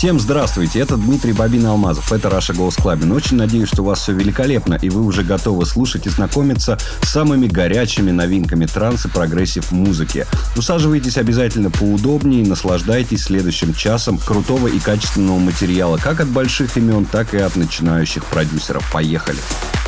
Всем здравствуйте, это Дмитрий Bobina Алмазов, это Russia Goes Clubbing. Очень надеюсь, что у вас все великолепно, и вы уже готовы слушать и знакомиться с самыми горячими новинками транс и progressive музыки. Усаживайтесь обязательно поудобнее и наслаждайтесь следующим часом крутого и качественного материала как от больших имен, так и от начинающих продюсеров. Поехали! Russia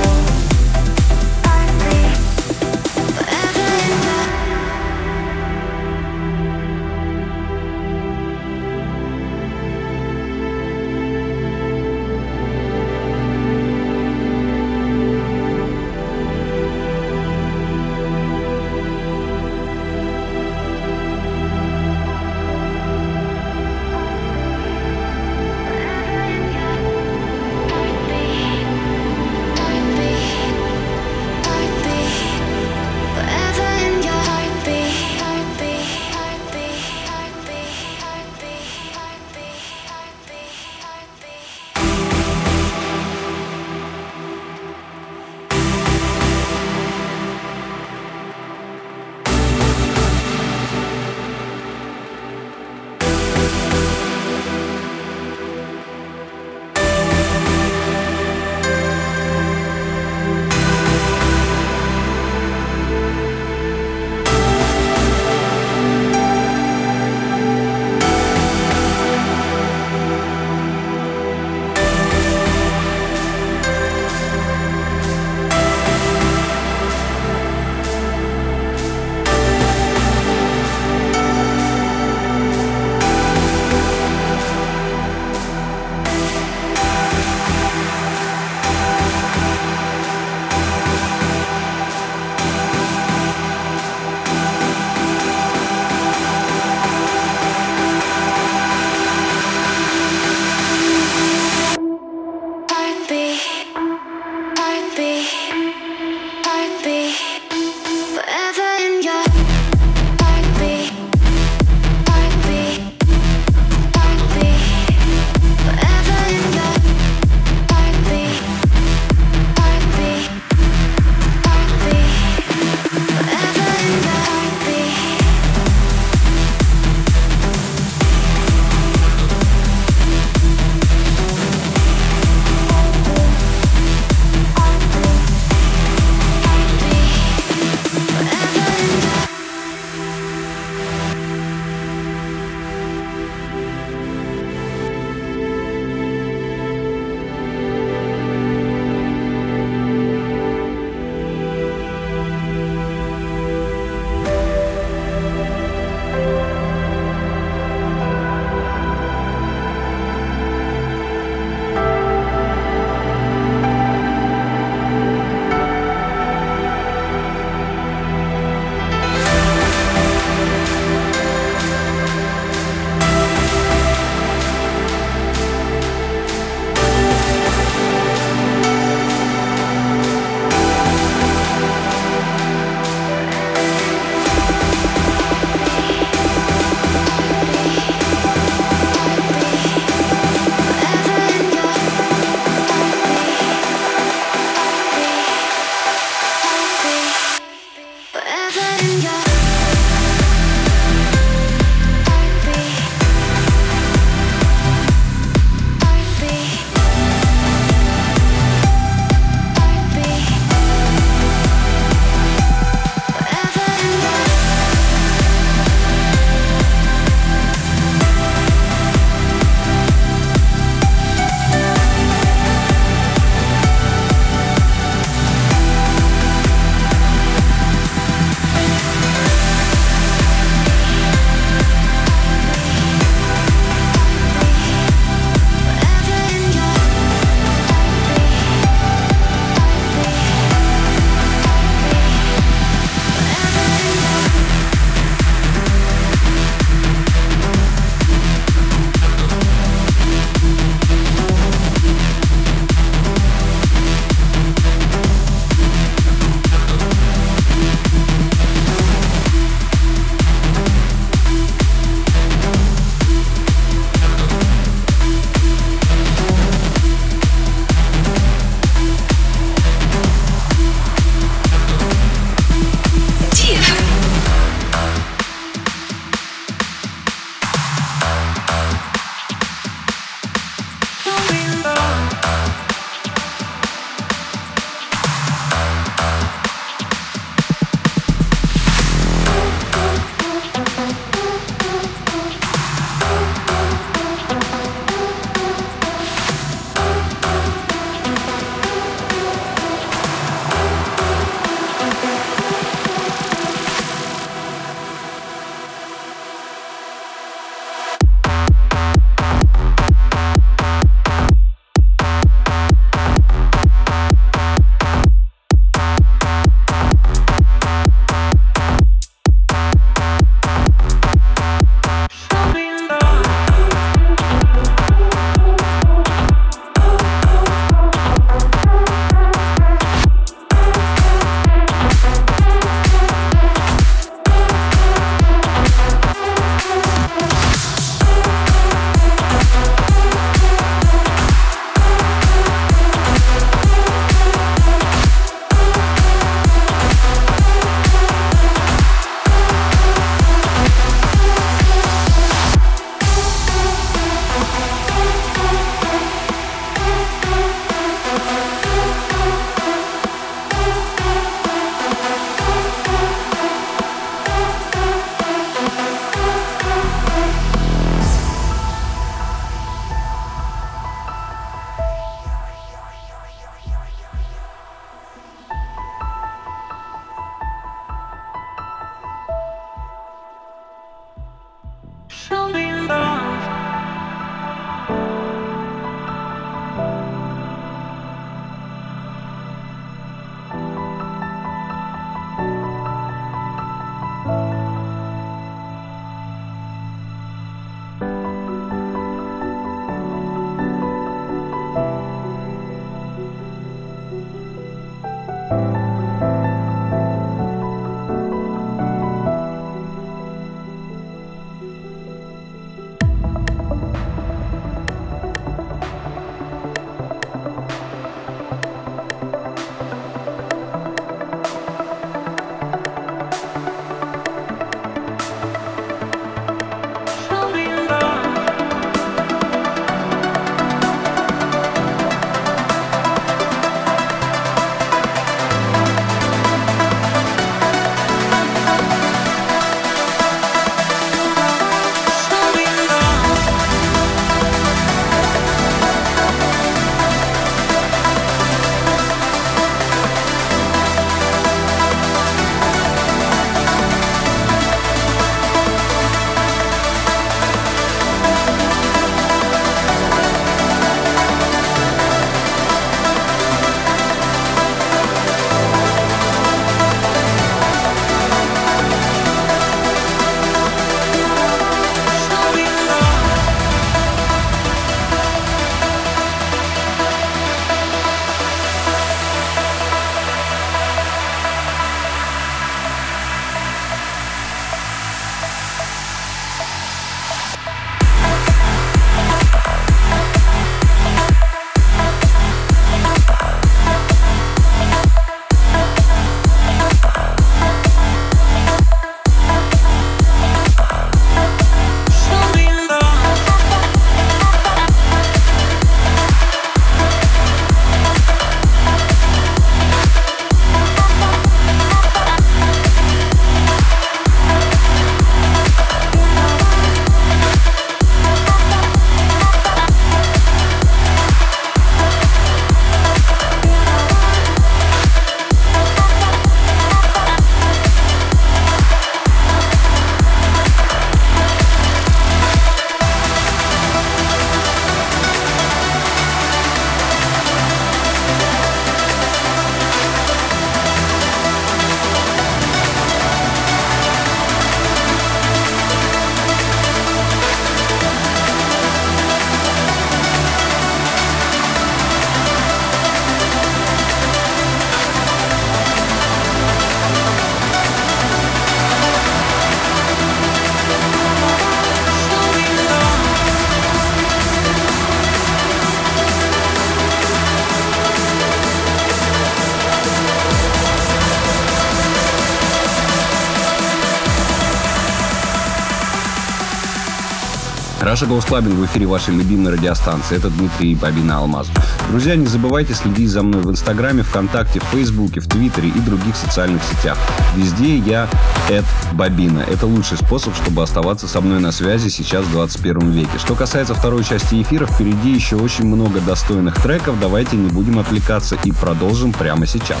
Гоус Клабинг в эфире вашей любимой радиостанции. Это Дмитрий Бабина Алмаз. Друзья, не забывайте следить за мной в Инстаграме, ВКонтакте, в Фейсбуке, в Твиттере и других социальных сетях. Везде я Эд Бабина. Это лучший способ, чтобы оставаться со мной на связи сейчас в 21 веке. Что касается второй части эфира, впереди еще очень много достойных треков. Давайте не будем отвлекаться и продолжим прямо сейчас.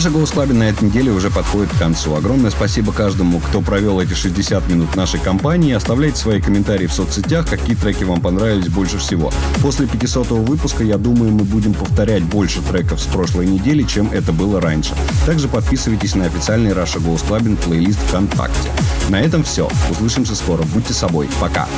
Russia Goes Clubbing на этой неделе уже подходит к концу. Огромное спасибо каждому, кто провел эти 60 минут нашей компании. Оставляйте свои комментарии в соцсетях, какие треки вам понравились больше всего. После 500 выпуска, я думаю, мы будем повторять больше треков с прошлой недели, чем это было раньше. Также подписывайтесь на официальный Russia Goes Clubbing плейлист ВКонтакте. На этом все. Услышимся скоро. Будьте собой. Пока.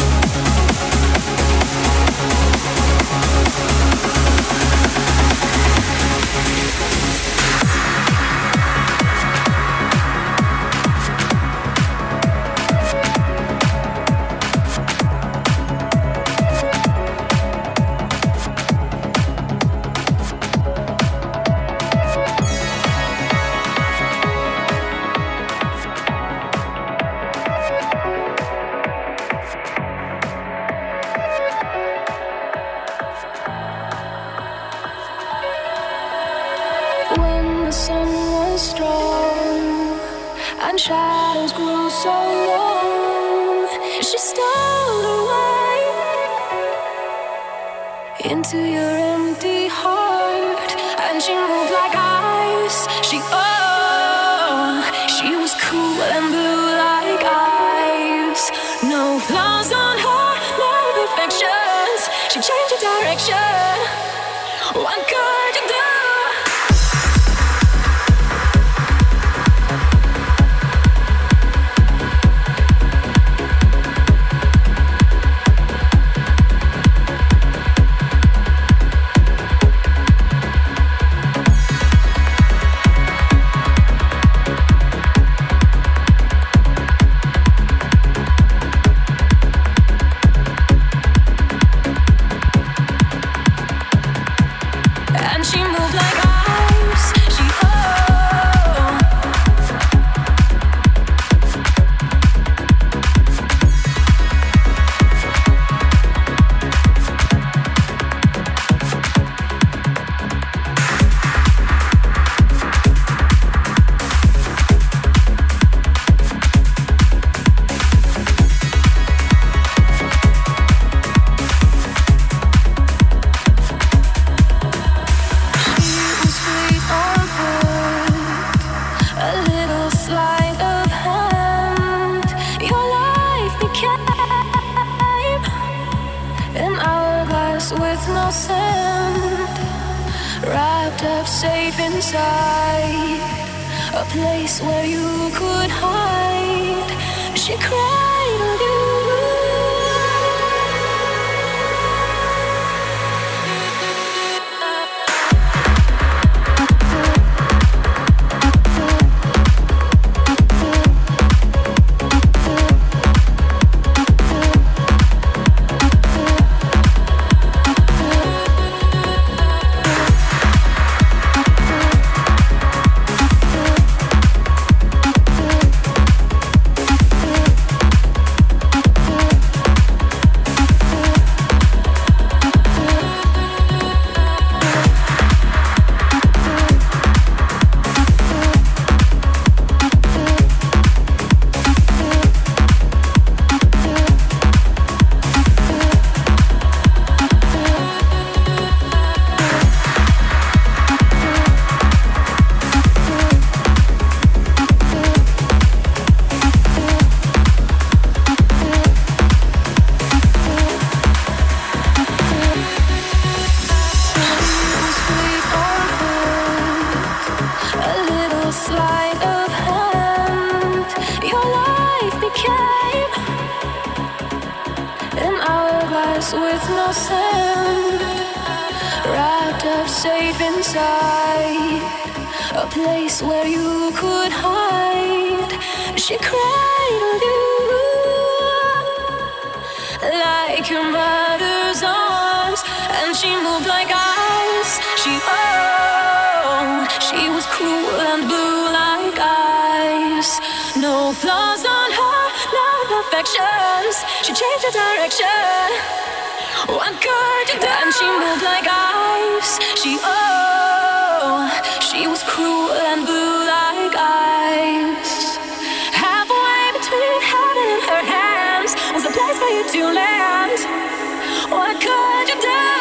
into your empty heart, and she moved like ice. She. Oh. Could you do?